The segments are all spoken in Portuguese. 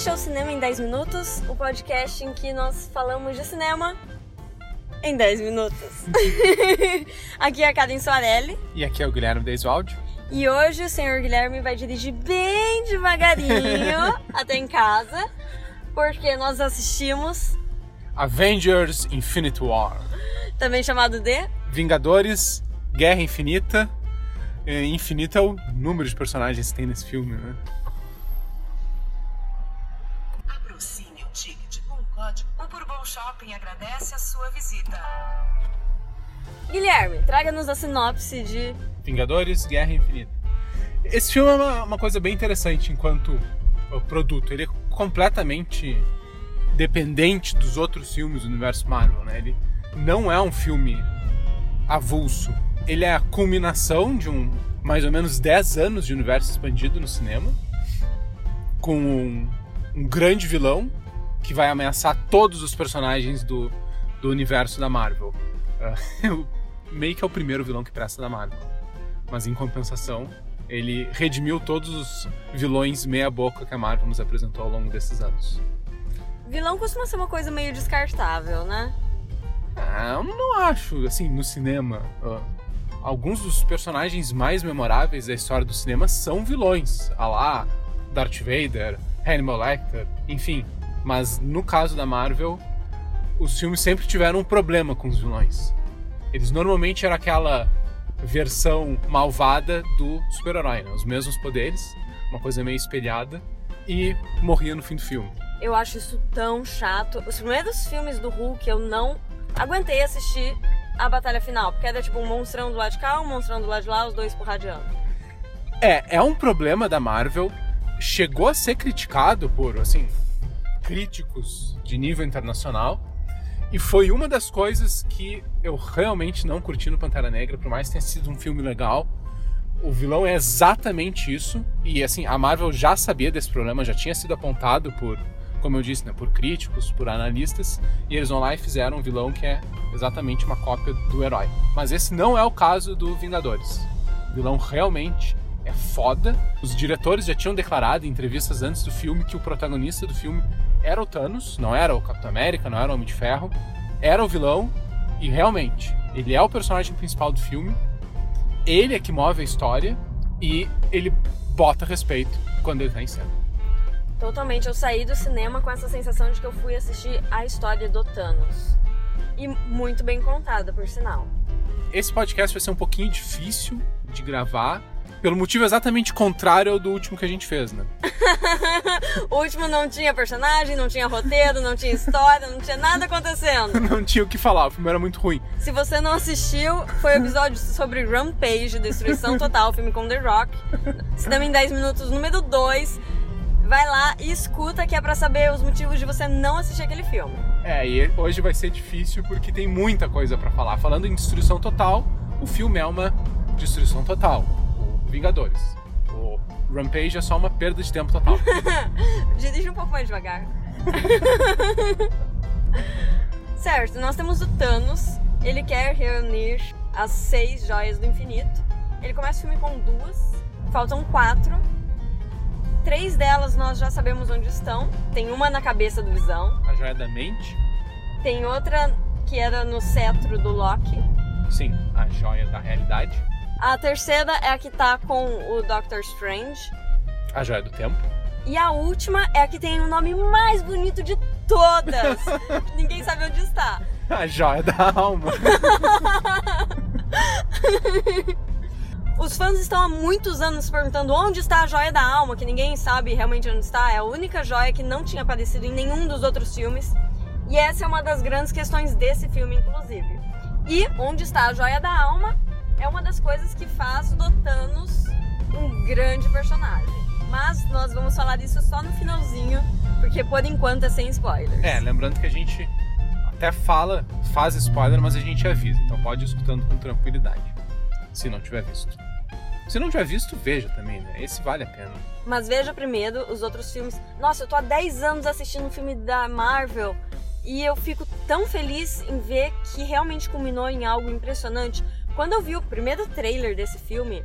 Este é o Cinema em 10 Minutos, o podcast em que nós falamos de cinema em 10 minutos. aqui é a Karen Soarelli. E aqui é o Guilherme Deisualdi. E hoje o senhor Guilherme vai dirigir bem devagarinho até em casa, porque nós assistimos Avengers Infinite War. Também chamado de Vingadores Guerra Infinita. Infinita é o número de personagens que tem nesse filme, né? O Bourbon Shopping agradece a sua visita. Guilherme, traga-nos a sinopse de Vingadores Guerra Infinita. Esse filme é uma, uma coisa bem interessante enquanto produto. Ele é completamente dependente dos outros filmes do universo Marvel, né? Ele não é um filme avulso. Ele é a culminação de um mais ou menos 10 anos de universo expandido no cinema, com um, um grande vilão que vai ameaçar todos os personagens do, do universo da Marvel. Uh, meio que é o primeiro vilão que presta da Marvel. Mas em compensação, ele redimiu todos os vilões meia-boca que a Marvel nos apresentou ao longo desses anos. Vilão costuma ser uma coisa meio descartável, né? Ah, eu não acho. Assim, no cinema, uh, alguns dos personagens mais memoráveis da história do cinema são vilões. A lá, Darth Vader, Hannibal Lecter, enfim. Mas no caso da Marvel, os filmes sempre tiveram um problema com os vilões. Eles normalmente eram aquela versão malvada do super-herói, né? Os mesmos poderes, uma coisa meio espelhada, e morria no fim do filme. Eu acho isso tão chato. Os primeiros filmes do Hulk eu não aguentei assistir a batalha final, porque era tipo um monstrão do lado de cá, um monstrão do lado de lá, os dois porradeando. É, é um problema da Marvel. Chegou a ser criticado por, assim, críticos de nível internacional. E foi uma das coisas que eu realmente não curti no Pantera Negra, por mais que tenha sido um filme legal. O vilão é exatamente isso. E assim, a Marvel já sabia desse problema, já tinha sido apontado por, como eu disse, né, por críticos, por analistas, e eles vão lá e fizeram um vilão que é exatamente uma cópia do herói. Mas esse não é o caso do Vingadores. O vilão realmente é foda. Os diretores já tinham declarado em entrevistas antes do filme que o protagonista do filme era o Thanos, não era o Capitão América, não era o Homem de Ferro, era o vilão e realmente ele é o personagem principal do filme. Ele é que move a história e ele bota respeito quando ele tá em cena. Totalmente, eu saí do cinema com essa sensação de que eu fui assistir a história do Thanos. E muito bem contada, por sinal. Esse podcast vai ser um pouquinho difícil de gravar, pelo motivo exatamente contrário ao do último que a gente fez, né? o último não tinha personagem, não tinha roteiro, não tinha história, não tinha nada acontecendo. não tinha o que falar, o filme era muito ruim. Se você não assistiu, foi o episódio sobre Rampage, Destruição Total, filme com The Rock. Cinema em 10 minutos, número 2. Vai lá e escuta que é pra saber os motivos de você não assistir aquele filme. É, e hoje vai ser difícil porque tem muita coisa para falar. Falando em Destruição Total, o filme é uma destruição total. Vingadores. O Rampage é só uma perda de tempo total. Dirige um pouco mais devagar. certo, nós temos o Thanos. Ele quer reunir as seis joias do infinito. Ele começa o filme com duas, faltam quatro. Três delas nós já sabemos onde estão. Tem uma na cabeça do Visão. A joia da mente. Tem outra que era no cetro do Loki. Sim, a joia da realidade. A terceira é a que tá com o Doctor Strange. A joia do tempo. E a última é a que tem o nome mais bonito de todas. Ninguém sabe onde está. A joia da alma. Os fãs estão há muitos anos se perguntando onde está a joia da alma, que ninguém sabe realmente onde está. É a única joia que não tinha aparecido em nenhum dos outros filmes. E essa é uma das grandes questões desse filme, inclusive. E onde está a joia da alma é uma das coisas que faz do Thanos um grande personagem. Mas nós vamos falar disso só no finalzinho, porque por enquanto é sem spoilers. É, lembrando que a gente até fala, faz spoiler, mas a gente avisa. Então pode ir escutando com tranquilidade, se não tiver visto. Se não tiver visto, veja também, né? Esse vale a pena. Mas veja primeiro os outros filmes. Nossa, eu tô há 10 anos assistindo um filme da Marvel e eu fico tão feliz em ver que realmente culminou em algo impressionante. Quando eu vi o primeiro trailer desse filme,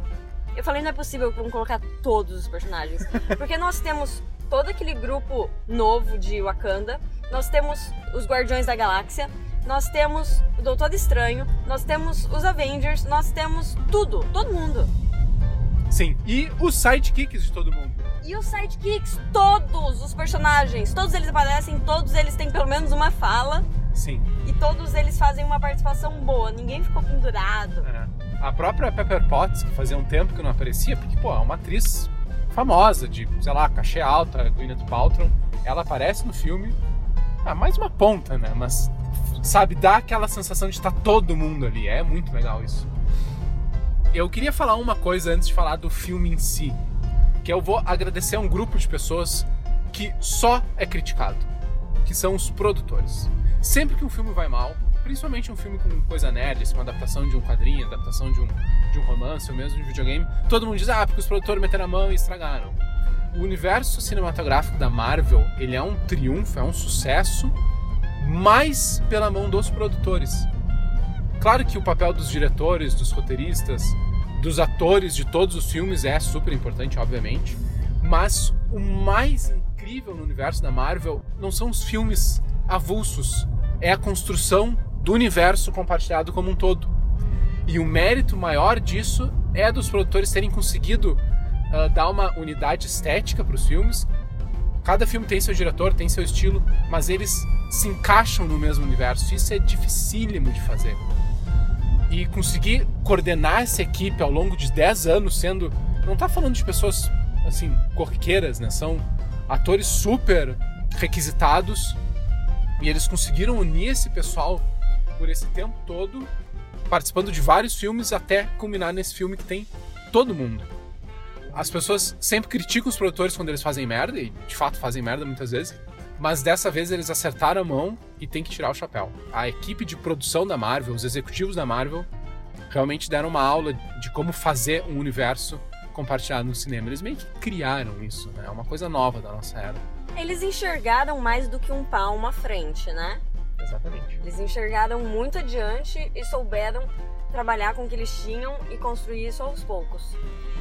eu falei, não é possível vão colocar todos os personagens. Porque nós temos todo aquele grupo novo de Wakanda, nós temos os Guardiões da Galáxia, nós temos o Doutor Estranho, nós temos os Avengers, nós temos tudo, todo mundo. Sim. E os sidekicks de todo mundo. E os sidekicks, todos os personagens, todos eles aparecem, todos eles têm pelo menos uma fala Sim. e todos eles fazem uma participação boa, ninguém ficou pendurado. É. A própria Pepper Potts, que fazia um tempo que não aparecia, porque, pô, é uma atriz famosa, de, sei lá, cachê alta, Gwyneth Paltrow, ela aparece no filme, ah, mais uma ponta, né? Mas, sabe, dá aquela sensação de estar todo mundo ali, é muito legal isso. Eu queria falar uma coisa antes de falar do filme em si, que eu vou agradecer a um grupo de pessoas que só é criticado, que são os produtores. Sempre que um filme vai mal, principalmente um filme com coisa nerd, assim, uma adaptação de um quadrinho, adaptação de um, de um romance ou mesmo de um videogame, todo mundo diz, ah, porque os produtores meteram a mão e estragaram. O universo cinematográfico da Marvel, ele é um triunfo, é um sucesso, mais pela mão dos produtores. Claro que o papel dos diretores, dos roteiristas, dos atores de todos os filmes é super importante, obviamente, mas o mais incrível no universo da Marvel não são os filmes avulsos, é a construção do universo compartilhado como um todo. E o mérito maior disso é dos produtores terem conseguido uh, dar uma unidade estética para os filmes. Cada filme tem seu diretor, tem seu estilo, mas eles se encaixam no mesmo universo. Isso é dificílimo de fazer. E conseguir coordenar essa equipe ao longo de 10 anos, sendo. Não tá falando de pessoas assim, corriqueiras, né? São atores super requisitados. E eles conseguiram unir esse pessoal por esse tempo todo, participando de vários filmes até culminar nesse filme que tem todo mundo. As pessoas sempre criticam os produtores quando eles fazem merda, e de fato fazem merda muitas vezes, mas dessa vez eles acertaram a mão e tem que tirar o chapéu. A equipe de produção da Marvel, os executivos da Marvel, realmente deram uma aula de como fazer um universo compartilhado no cinema. Eles meio que criaram isso, né? É uma coisa nova da nossa era. Eles enxergaram mais do que um palmo à frente, né? Exatamente. Eles enxergaram muito adiante e souberam trabalhar com o que eles tinham e construir isso aos poucos.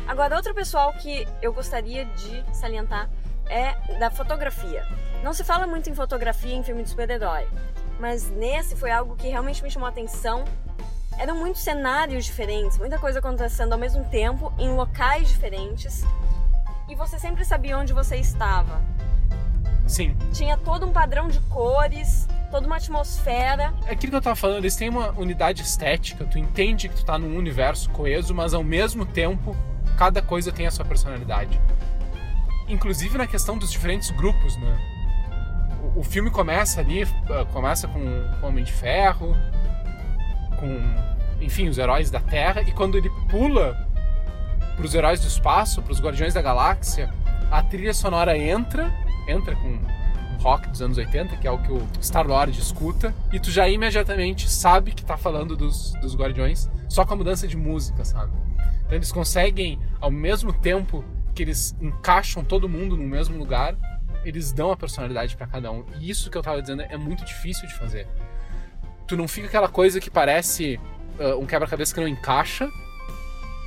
Agora, outro pessoal que eu gostaria de salientar é da fotografia. Não se fala muito em fotografia em filme de super-herói, mas nesse foi algo que realmente me chamou a atenção. Eram muitos cenários diferentes, muita coisa acontecendo ao mesmo tempo, em locais diferentes, e você sempre sabia onde você estava. Sim. Tinha todo um padrão de cores, toda uma atmosfera. É aquilo que eu tava falando, eles têm uma unidade estética, tu entende que tu tá num universo coeso, mas ao mesmo tempo cada coisa tem a sua personalidade. Inclusive na questão dos diferentes grupos, né? O, o filme começa ali, uh, começa com o Homem de Ferro, com, enfim, os heróis da Terra, e quando ele pula pros heróis do espaço, pros Guardiões da Galáxia, a trilha sonora entra, entra com rock dos anos 80, que é o que o Star-Lord escuta, e tu já imediatamente sabe que tá falando dos, dos Guardiões, só com a mudança de música, sabe? Então eles conseguem, ao mesmo tempo que eles encaixam todo mundo no mesmo lugar, eles dão a personalidade para cada um. E isso que eu tava dizendo é muito difícil de fazer. Tu não fica aquela coisa que parece uh, um quebra-cabeça que não encaixa,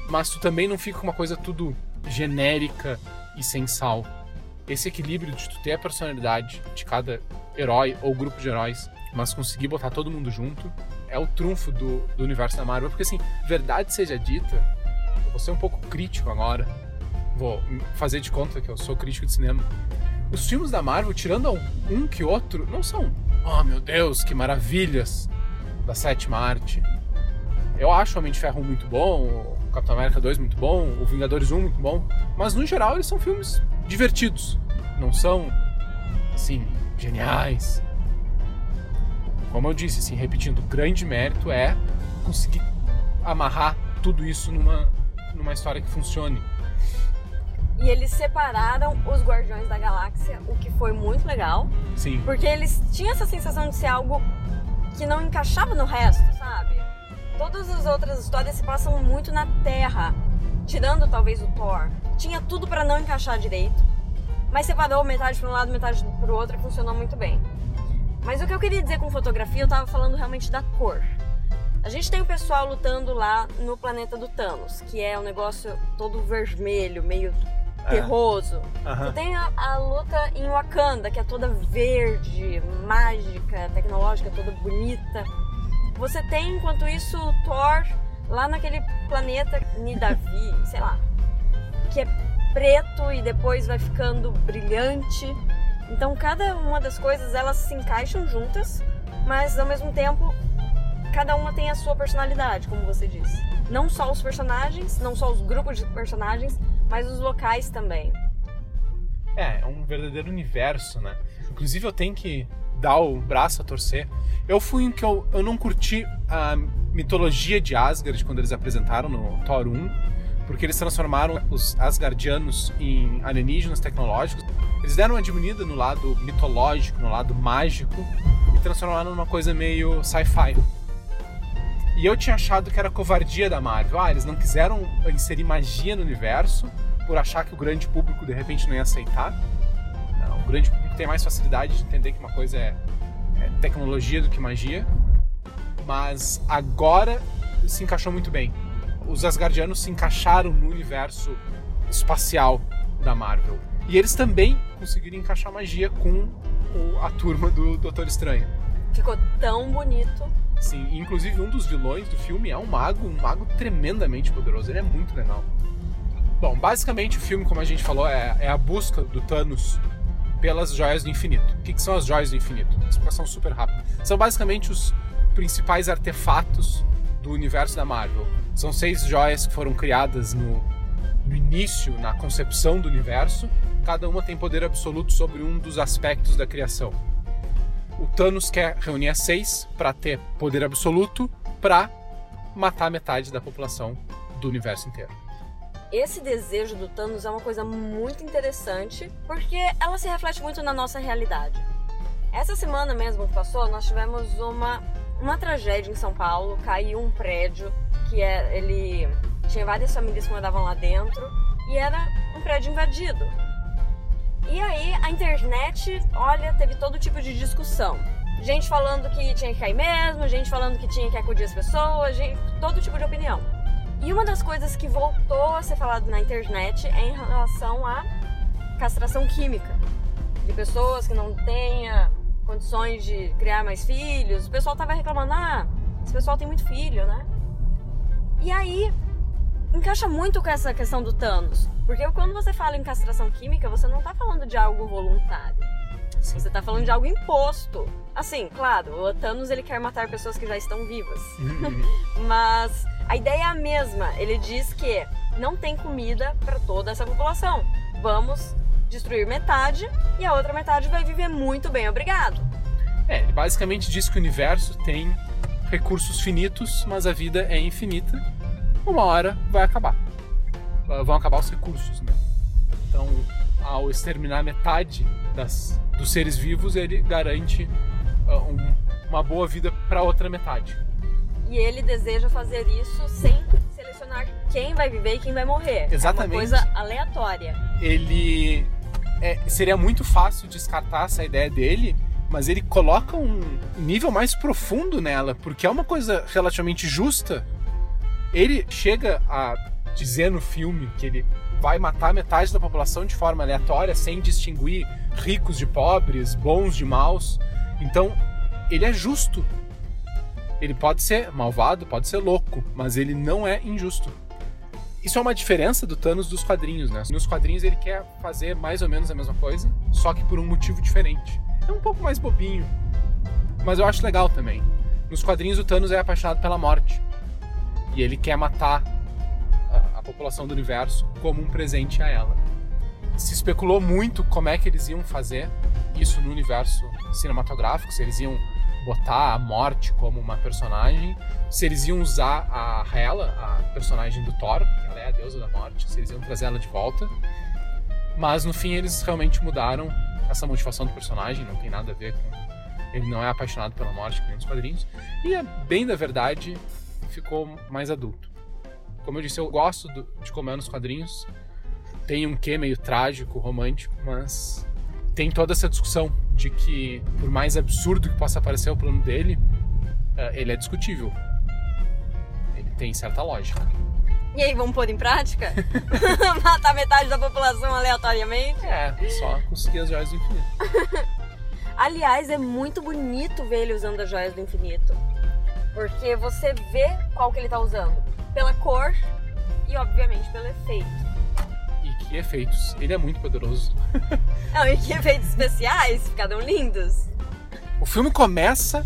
mas tu também não fica com uma coisa tudo genérica e sem sal. Esse equilíbrio de tu ter a personalidade de cada herói ou grupo de heróis, mas conseguir botar todo mundo junto, é o trunfo do, do universo da Marvel. Porque assim, verdade seja dita, eu vou ser um pouco crítico agora. Vou fazer de conta que eu sou crítico de cinema. Os filmes da Marvel, tirando um que outro, não são, oh meu Deus, que maravilhas da sétima arte. Eu acho o Homem de Ferro 1 muito bom, o Capitão América 2 muito bom, o Vingadores 1 muito bom, mas no geral eles são filmes divertidos. Não são, assim, geniais. Como eu disse, assim, repetindo, o grande mérito é conseguir amarrar tudo isso numa, numa história que funcione. E eles separaram os Guardiões da Galáxia, o que foi muito legal. Sim. Porque eles tinham essa sensação de ser algo que não encaixava no resto, sabe? Todas as outras histórias se passam muito na Terra, tirando talvez o Thor. Tinha tudo para não encaixar direito, mas separou metade para um lado, metade para o outro e funcionou muito bem. Mas o que eu queria dizer com fotografia, eu tava falando realmente da cor. A gente tem o pessoal lutando lá no planeta do Thanos, que é um negócio todo vermelho, meio terroso. Aham. Tu tem a, a luta em Wakanda, que é toda verde, mágica, tecnológica, toda bonita. Você tem, enquanto isso, o Thor lá naquele planeta Nidavi, sei lá, que é preto e depois vai ficando brilhante. Então cada uma das coisas elas se encaixam juntas, mas ao mesmo tempo cada uma tem a sua personalidade, como você disse. Não só os personagens, não só os grupos de personagens, mas os locais também. É, é um verdadeiro universo, né? Inclusive eu tenho que dar o braço a torcer. Eu fui um que eu, eu não curti a mitologia de Asgard quando eles apresentaram no Thor 1, porque eles transformaram os Asgardianos em alienígenas tecnológicos. Eles deram uma diminuída no lado mitológico, no lado mágico, e transformaram numa coisa meio sci-fi. E eu tinha achado que era covardia da Marvel. Ah, eles não quiseram inserir magia no universo por achar que o grande público de repente não ia aceitar. Não, o grande público tem mais facilidade de entender que uma coisa é, é tecnologia do que magia. Mas agora se encaixou muito bem. Os Asgardianos se encaixaram no universo espacial da Marvel. E eles também conseguiram encaixar magia com o- a turma do Doutor Estranho. Ficou tão bonito. Sim, inclusive um dos vilões do filme é um mago, um mago tremendamente poderoso. Ele é muito legal. Bom, basicamente o filme, como a gente falou, é, é a busca do Thanos pelas joias do infinito. O que, que são as joias do infinito? Explicação super rápida. São basicamente os principais artefatos do universo da Marvel. São seis joias que foram criadas no, no início, na concepção do universo. Cada uma tem poder absoluto sobre um dos aspectos da criação. O Thanos quer reunir as seis para ter poder absoluto para matar metade da população do universo inteiro. Esse desejo do Thanos é uma coisa muito interessante, porque ela se reflete muito na nossa realidade. Essa semana mesmo que passou, nós tivemos uma, uma tragédia em São Paulo. Caiu um prédio que é, ele tinha várias famílias que moravam lá dentro e era um prédio invadido. E aí a internet, olha, teve todo tipo de discussão. Gente falando que tinha que cair mesmo, gente falando que tinha que acudir as pessoas, gente, todo tipo de opinião. E uma das coisas que voltou a ser falado na internet é em relação à castração química. De pessoas que não tenham condições de criar mais filhos. O pessoal tava reclamando, ah, esse pessoal tem muito filho, né? E aí, encaixa muito com essa questão do Thanos. Porque quando você fala em castração química, você não tá falando de algo voluntário. Você tá falando de algo imposto. Assim, claro, o Thanos ele quer matar pessoas que já estão vivas. Mas a ideia é a mesma. Ele diz que não tem comida para toda essa população. Vamos destruir metade e a outra metade vai viver muito bem, obrigado. É, ele basicamente diz que o universo tem recursos finitos, mas a vida é infinita. Uma hora vai acabar. Vão acabar os recursos, né? Então, ao exterminar metade das, dos seres vivos, ele garante ah, um- uma boa vida para outra metade. E ele deseja fazer isso sem selecionar quem vai viver e quem vai morrer. Exatamente. É uma coisa aleatória. Ele é, seria muito fácil descartar essa ideia dele, mas ele coloca um nível mais profundo nela, porque é uma coisa relativamente justa. Ele chega a dizer no filme que ele vai matar metade da população de forma aleatória, sem distinguir ricos de pobres, bons de maus. Então, ele é justo. Ele pode ser malvado, pode ser louco, mas ele não é injusto. Isso é uma diferença do Thanos dos quadrinhos, né? Nos quadrinhos ele quer fazer mais ou menos a mesma coisa, só que por um motivo diferente. É um pouco mais bobinho, mas eu acho legal também. Nos quadrinhos o Thanos é apaixonado pela morte. E ele quer matar a, a população do universo como um presente a ela. Se especulou muito como é que eles iam fazer isso no universo cinematográfico, se eles iam botar a morte como uma personagem, se eles iam usar a Hela, a personagem do Thor, que ela é a deusa da morte, se eles iam trazer ela de volta. Mas no fim eles realmente mudaram essa motivação do personagem, não tem nada a ver com. Ele não é apaixonado pela morte, que nem nos quadrinhos. E, a bem da verdade, ficou mais adulto. Como eu disse, eu gosto do- de como é nos quadrinhos. Tem um quê meio trágico, romântico, mas tem toda essa discussão de que, por mais absurdo que possa parecer o plano dele, eh, ele é discutível. Ele tem certa lógica. E aí, vamos pôr em prática? Matar metade da população aleatoriamente? É, só conseguir as joias do infinito. Aliás, é muito bonito ver ele usando as joias do infinito. Porque você vê qual que ele tá usando. Pela cor e, obviamente, pelo efeito. E que efeitos. Ele é muito poderoso. Não, e que efeitos especiais ficaram lindos. O filme começa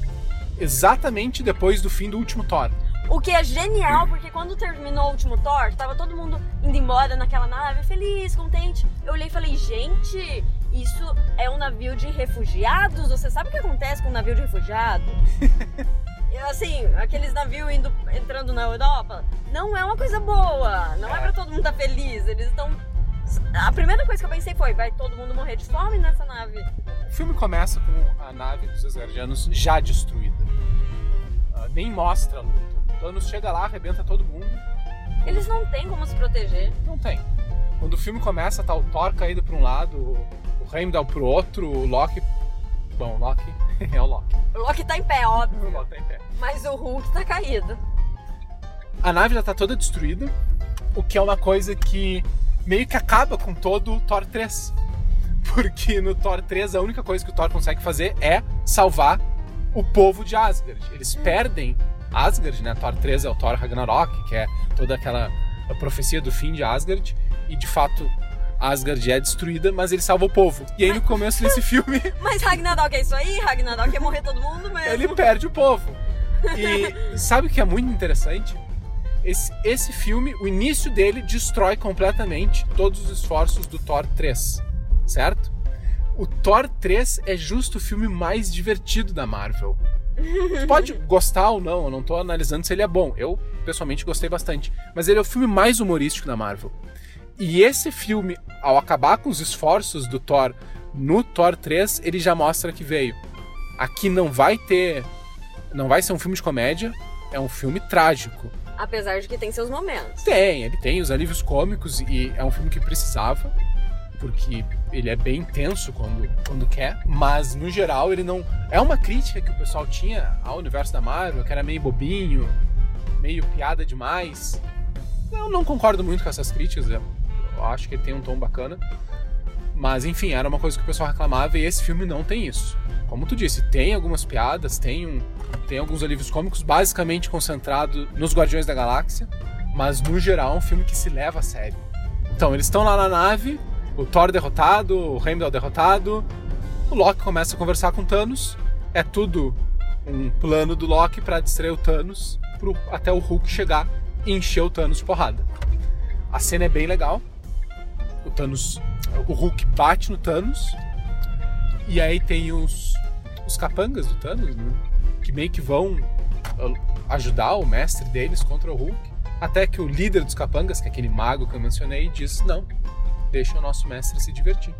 exatamente depois do fim do último Thor. O que é genial, porque quando terminou o último Thor, tava todo mundo indo embora naquela nave, feliz, contente. Eu olhei e falei, gente, isso é um navio de refugiados? Você sabe o que acontece com um navio de refugiado? Eu, assim, aqueles navios indo, entrando na Europa, não é uma coisa boa. Não é, É. pra todo mundo estar feliz. Eles estão. A primeira coisa que eu pensei foi: vai todo mundo morrer de fome nessa nave? O filme começa com a nave dos Asgardianos já destruída. Ah, nem mostra a luta. Thanos chega lá, arrebenta todo mundo. Eles não têm como se proteger. Não tem. Quando o filme começa, tá o Thor caído pra um lado, o o Heimdall pro outro, o Loki... Bom, o Loki é o Loki. O Loki tá em pé, O óbvio. Loki tá em pé. Mas o Hulk tá caído. A nave já tá toda destruída, o que é uma coisa que meio que acaba com todo o Thor 3. Porque no Thor 3 a única coisa que o Thor consegue fazer é salvar o povo de Asgard. Eles perdem Asgard, né? Thor 3 é o Thor Ragnarok, que é toda aquela profecia do fim de Asgard. E de fato, Asgard é destruída, mas ele salva o povo. E aí no começo desse filme, Mas Ragnarok é isso aí? Ragnarok é morrer todo mundo mesmo. ele perde o povo. E sabe o que é muito interessante? Esse, esse filme, o início dele destrói completamente todos os esforços do Thor 3, certo? O Thor 3 é justo o filme mais divertido da Marvel. Tu pode gostar ou não, eu não tô analisando se ele é bom. Eu, pessoalmente, gostei bastante. Mas ele é o filme mais humorístico da Marvel. E esse filme, ao acabar com os esforços do Thor no Thor 3, ele já mostra que veio. Aqui não vai ter. Não vai ser um filme de comédia, é um filme trágico. Apesar de que tem seus momentos. Tem, ele tem os alívios cômicos e é um filme que precisava, porque ele é bem intenso quando, quando quer, mas no geral ele não. É uma crítica que o pessoal tinha ao universo da Marvel, que era meio bobinho, meio piada demais. Eu não concordo muito com essas críticas, eu acho que ele tem um tom bacana. Mas enfim, era uma coisa que o pessoal reclamava e esse filme não tem isso. Como tu disse, tem algumas piadas, tem, um, tem alguns alívios cômicos, basicamente concentrado nos Guardiões da Galáxia, mas no geral é um filme que se leva a sério. Então, eles estão lá na nave, o Thor derrotado, o Heimdall derrotado, o Loki começa a conversar com Thanos, é tudo um plano do Loki para distrair o Thanos pro, até o Hulk chegar e encher o Thanos de porrada. A cena é bem legal. O Thanos, o Hulk bate no Thanos e aí tem os os capangas do Thanos, né? Que meio que vão ah, ajudar o mestre deles contra o Hulk, até que o líder dos capangas, que é aquele mago que eu mencionei, diz: "Não, deixa o nosso mestre se divertir".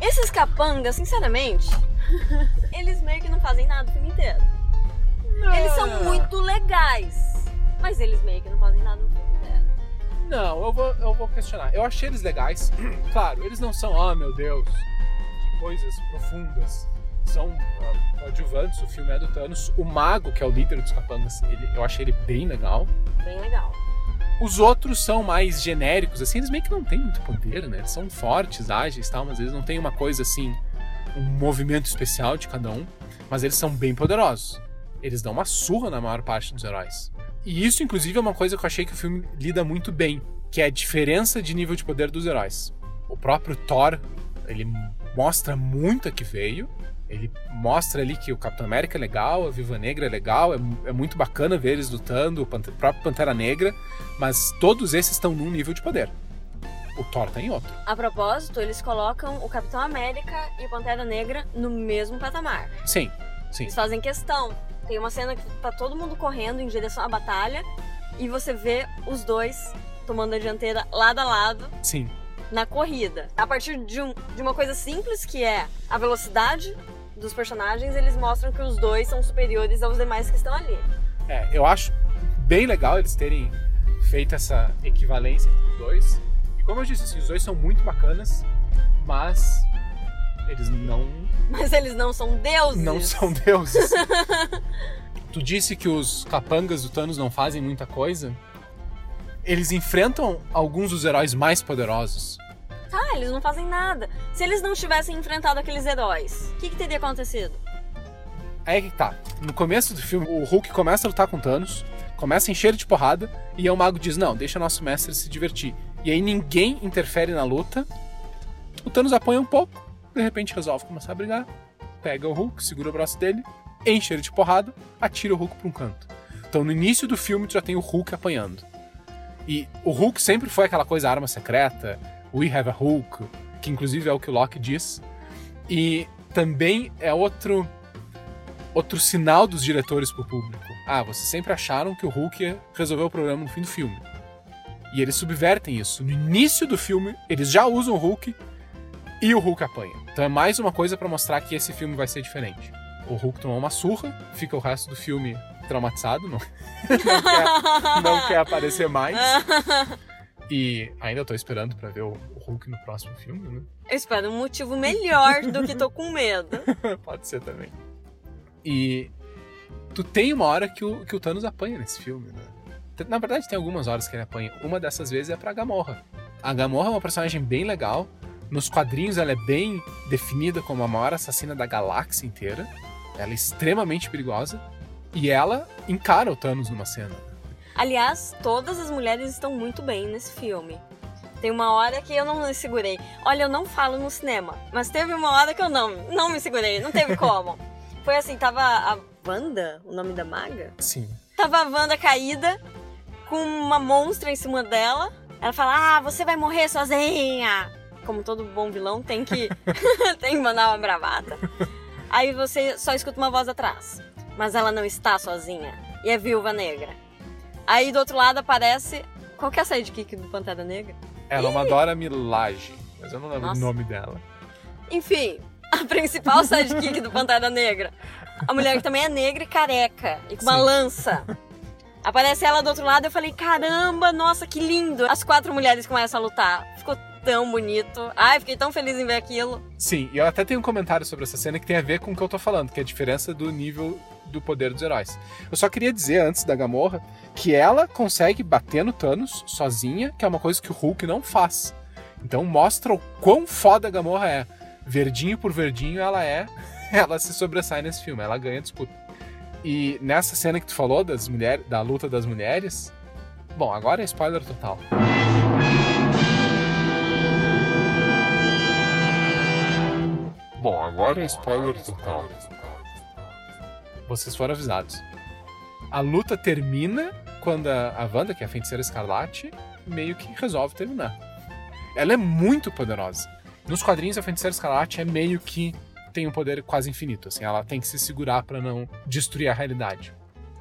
Esses capangas, sinceramente, eles meio que não fazem nada o filme inteiro. Eles são muito legais. Mas eles meio que não fazem nada no filme inteiro. Não, eu vou, eu vou questionar. Eu achei eles legais. claro, eles não são, ah, meu Deus, que coisas profundas. São ah, coadjuvantes, o filme é do Thanos. O Mago, que é o líder dos capangas, ele, eu achei ele bem legal. Bem legal. Os outros são mais genéricos, assim, eles meio que não têm muito poder, né? Eles são fortes, ágeis e tal, mas eles não têm uma coisa assim, um movimento especial de cada um. Mas eles são bem poderosos. Eles dão uma surra na maior parte dos heróis. E isso, inclusive, é uma coisa que eu achei que o filme lida muito bem, que é a diferença de nível de poder dos heróis. O próprio Thor, ele mostra muito a que veio. Ele mostra ali que o Capitão América é legal, a Viva Negra é legal, é, é muito bacana ver eles lutando, o, Pante- próprio Pantera Negra, mas todos esses estão num nível de poder. O Thor tá em outro. A propósito, eles colocam o Capitão América e o Pantera Negra no mesmo patamar. Sim, sim. Eles fazem questão. Tem uma cena que tá todo mundo correndo em direção à batalha e você vê os dois tomando a dianteira lado a lado Sim. na corrida. A partir de, um- de uma coisa simples que é a velocidade dos personagens, eles mostram que os dois são superiores aos demais que estão ali. É, eu acho bem legal eles terem feito essa equivalência entre os dois. E como eu disse, assim, os dois são muito bacanas, mas eles não, Mas eles não são deuses. não são deuses. tu disse que os capangas do Thanos não fazem muita coisa. Eles enfrentam alguns dos heróis mais poderosos. Tá, eles não fazem nada. Se eles não tivessem enfrentado aqueles heróis, o que, que teria acontecido? Aí que tá. No começo do filme, o Hulk começa a lutar com Thanos, começa a encher de porrada, e aí o mago diz: Não, deixa nosso mestre se divertir. E aí ninguém interfere na luta. O Thanos apanha um pouco, de repente resolve começar a brigar, pega o Hulk, segura o braço dele, enche ele de porrada, atira o Hulk pra um canto. Então no início do filme tu já tem o Hulk apanhando. E o Hulk sempre foi aquela coisa arma secreta, We have a Hulk, que inclusive é o que o Loki diz. E também é outro outro sinal dos diretores pro público. Ah, vocês sempre acharam que o Hulk ia resolver o problema no fim do filme. E eles subvertem isso. No início do filme, eles já usam o Hulk e o Hulk apanha. Então é mais uma coisa para mostrar que esse filme vai ser diferente. O Hulk tomou uma surra, fica o resto do filme traumatizado, não, não, quer, não quer aparecer mais. E ainda tô esperando para ver o Hulk no próximo filme, né? Eu espero um motivo melhor do que tô com medo. Pode ser também. E tu tem uma hora que o, que o Thanos apanha nesse filme, né? Na verdade, tem algumas horas que ele apanha. Uma dessas vezes é pra Gamorra. A Gamorra é uma personagem bem legal. Nos quadrinhos ela é bem definida como a maior assassina da galáxia inteira. Ela é extremamente perigosa. E ela encara o Thanos numa cena. Aliás, todas as mulheres estão muito bem nesse filme. Tem uma hora que eu não me segurei. Olha, eu não falo no cinema, mas teve uma hora que eu não, não me segurei, não teve como. Foi assim, tava a Wanda, o nome da maga? Sim. Tava a Wanda caída, com uma monstra em cima dela. Ela fala, ah, você vai morrer sozinha. Como todo bom vilão, tem que, tem que mandar uma bravata. Aí você só escuta uma voz atrás. Mas ela não está sozinha. E é viúva negra. Aí do outro lado aparece. Qual que é a sidekick do Pantera Negra? Ela é uma Dora Milaje, mas eu não lembro Nossa. o nome dela. Enfim, a principal sidekick do Pantera Negra. A mulher que também é negra e careca. E com uma Sim. lança. Aparece ela do outro lado eu falei, caramba, nossa, que lindo. As quatro mulheres começam a lutar. Ficou tão bonito. Ai, fiquei tão feliz em ver aquilo. Sim, e eu até tenho um comentário sobre essa cena que tem a ver com o que eu tô falando, que é a diferença do nível do poder dos heróis. Eu só queria dizer antes da Gamorra que ela consegue bater no Thanos sozinha, que é uma coisa que o Hulk não faz. Então mostra o quão foda a Gamorra é. Verdinho por verdinho ela é, ela se sobressai nesse filme, ela ganha disputa. E nessa cena que tu falou das mulheres, da luta das mulheres, bom, agora é spoiler total. Agora é spoiler total. Vocês foram avisados. A luta termina quando a, a Wanda, que é a feiticeira escarlate, meio que resolve terminar. Ela é muito poderosa. Nos quadrinhos, a feiticeira escarlate é meio que tem um poder quase infinito. Assim, ela tem que se segurar pra não destruir a realidade.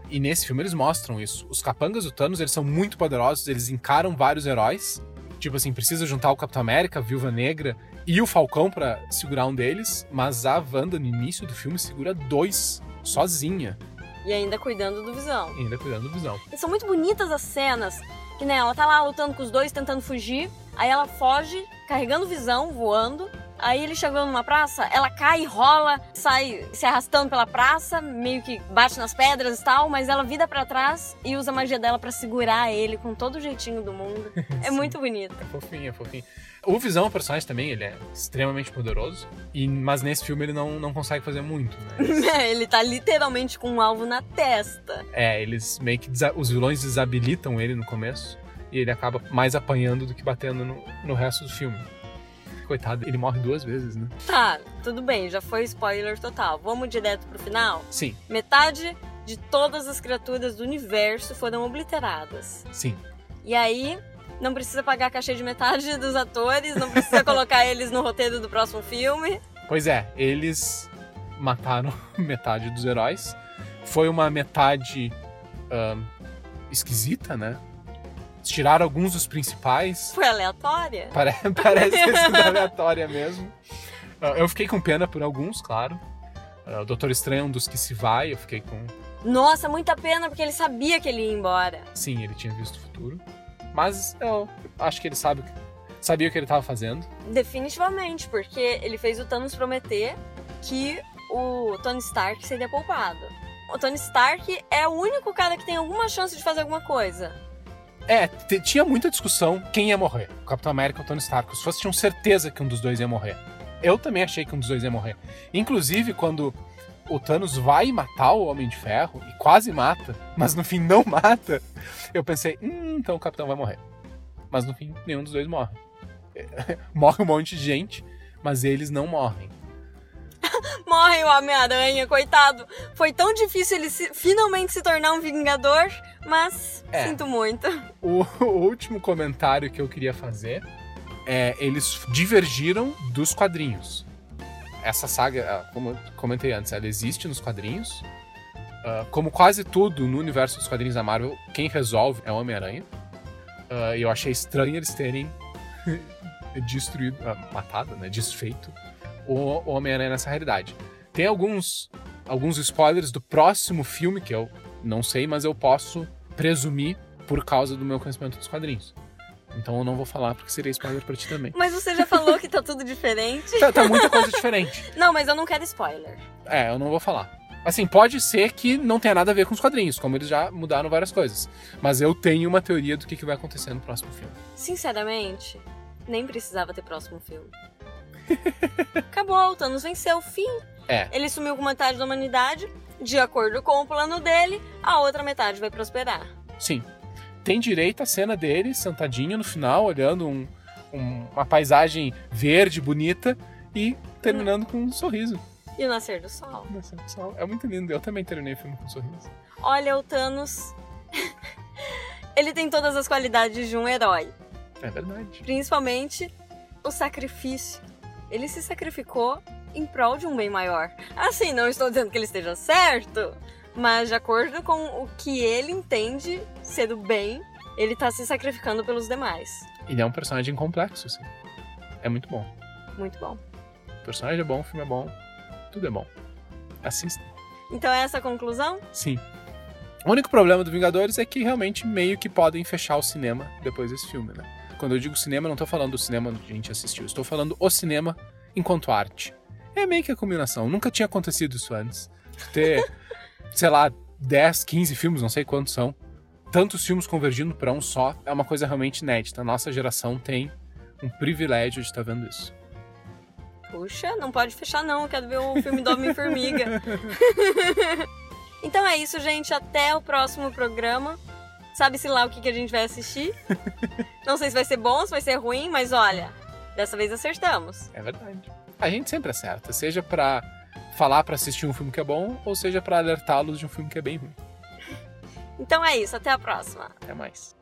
E nesse filme eles mostram isso. Os capangas do Thanos, eles são muito poderosos, eles encaram vários heróis. Tipo assim, precisa juntar o Capitão América, Viúva Negra e o Falcão pra segurar um deles, mas a Wanda no início do filme segura dois sozinha, E ainda cuidando do Visão. e ainda cuidando do Visão. E são muito bonitas as cenas. Que né, ela tá lá lutando com os dois, tentando fugir. Aí ela foge, carregando visão, voando. Aí ele chegando numa praça, ela cai, rola, sai se arrastando pela praça, meio que bate nas pedras e tal, mas ela vira pra trás e usa a magia dela pra segurar ele com todo o jeitinho do mundo. É muito bonito. É fofinho, é fofinho. O Visão, o personagem também, ele é extremamente poderoso, e, mas nesse filme ele não, não consegue fazer muito, né? ele tá literalmente com um alvo na testa. É, eles meio que os vilões desabilitam ele no começo e ele acaba mais apanhando do que batendo no, no resto do filme. Coitado, ele morre duas vezes, né? Tá, tudo bem, já foi spoiler total. Vamos direto pro final? Sim, Metade de todas as criaturas do universo foram obliteradas. sim. E aí, não precisa pagar cachê de metade dos atores, não precisa colocar eles no roteiro do próximo filme. Pois é, eles mataram metade dos heróis. Foi uma metade ahn, esquisita, né? Tiraram alguns dos principais. Foi aleatória. Pare- Parece ter sido aleatória mesmo. Ah, Eu fiquei com pena por alguns, claro. Ah, O Doutor Estranho é um dos que se vai, eu fiquei com. Nossa, muita pena, porque ele sabia que ele ia embora. Sim, ele tinha visto o futuro. Mas eu acho que ele sabe, sabia o que ele estava fazendo. Definitivamente, porque ele fez o Thanos prometer que o Tony Stark seria poupado. O Tony Stark é o único cara que tem alguma chance de fazer alguma coisa. É, tinha muita discussão quem ia morrer. O Capitão América ou o Tony Stark. Os fãs tinham certeza que um dos dois ia morrer. Eu também achei que um dos dois ia morrer. Inclusive, quando o Thanos vai matar o Homem de Ferro, e quase mata, mas no fim não mata, eu pensei, hum, então o Capitão vai morrer. Mas no fim, nenhum dos dois morre. Morre um monte de gente, mas eles não morrem. Morre o Homem-Aranha, coitado. Foi tão difícil ele se- finalmente se tornar um Vingador, mas É. sinto muito. O, o último comentário que eu queria fazer é eles divergiram dos quadrinhos. Essa saga, ah, como eu comentei antes, ela existe nos quadrinhos. Ah, como quase tudo no universo dos quadrinhos da Marvel, quem resolve é o Homem-Aranha. Ah, E eu achei estranho eles terem destruído, ah, matado, né, desfeito o Homem-Aranha nessa realidade. Tem alguns, alguns spoilers do próximo filme que eu não sei, mas eu posso presumir por causa do meu conhecimento dos quadrinhos. Então eu não vou falar porque seria spoiler pra ti também. Mas você já falou que tá tudo diferente. Tá, tá muita coisa diferente. Não, mas eu não quero spoiler. É, eu não vou falar. Assim, pode ser que não tenha nada a ver com os quadrinhos, como eles já mudaram várias coisas. Mas eu tenho uma teoria do que, que vai acontecer no próximo filme. Sinceramente, nem precisava ter próximo filme. Acabou, o Thanos venceu, fim. É. Ele sumiu com metade da humanidade. De acordo com o plano dele, a outra metade vai prosperar. Sim. Tem direito a cena dele sentadinho no final, olhando um- um- uma paisagem verde, bonita, e terminando com um sorriso. E o nascer do sol. Nossa, pessoal, É muito lindo. Eu também terminei o filme com um sorriso. Olha, o Thanos. Ele tem todas as qualidades de um herói. É verdade. Principalmente o sacrifício. Ele se sacrificou em prol de um bem maior. Assim, não estou dizendo que ele esteja certo, mas de acordo com o que ele entende ser o bem, ele tá se sacrificando pelos demais. Ele é um personagem complexo, assim. É muito bom. Muito bom. O personagem é bom, o filme é bom, tudo é bom. Assista. Então é essa a conclusão? Sim. O único problema do Vingadores é que realmente meio que podem fechar o cinema depois desse filme, né? Quando eu digo cinema, não tô falando do cinema que a gente assistiu, estou falando o cinema enquanto arte. É meio que a combinação. Nunca tinha acontecido isso antes. Ter, sei lá, 10, 15 filmes, não sei quantos são. Tantos filmes convergindo para um só é uma coisa realmente inédita. A nossa geração tem um privilégio de estar vendo isso. Puxa, não pode fechar não, quero ver o filme do Homem-Formiga. então é isso, gente. Até o próximo programa. Sabe-se lá o que, que a gente vai assistir. Não sei se vai ser bom, se vai ser ruim, mas olha, dessa vez acertamos. É verdade. A gente sempre acerta, seja pra falar pra assistir um filme que é bom, ou seja pra alertá-los de um filme que é bem ruim. Então é isso, até a próxima. Até mais.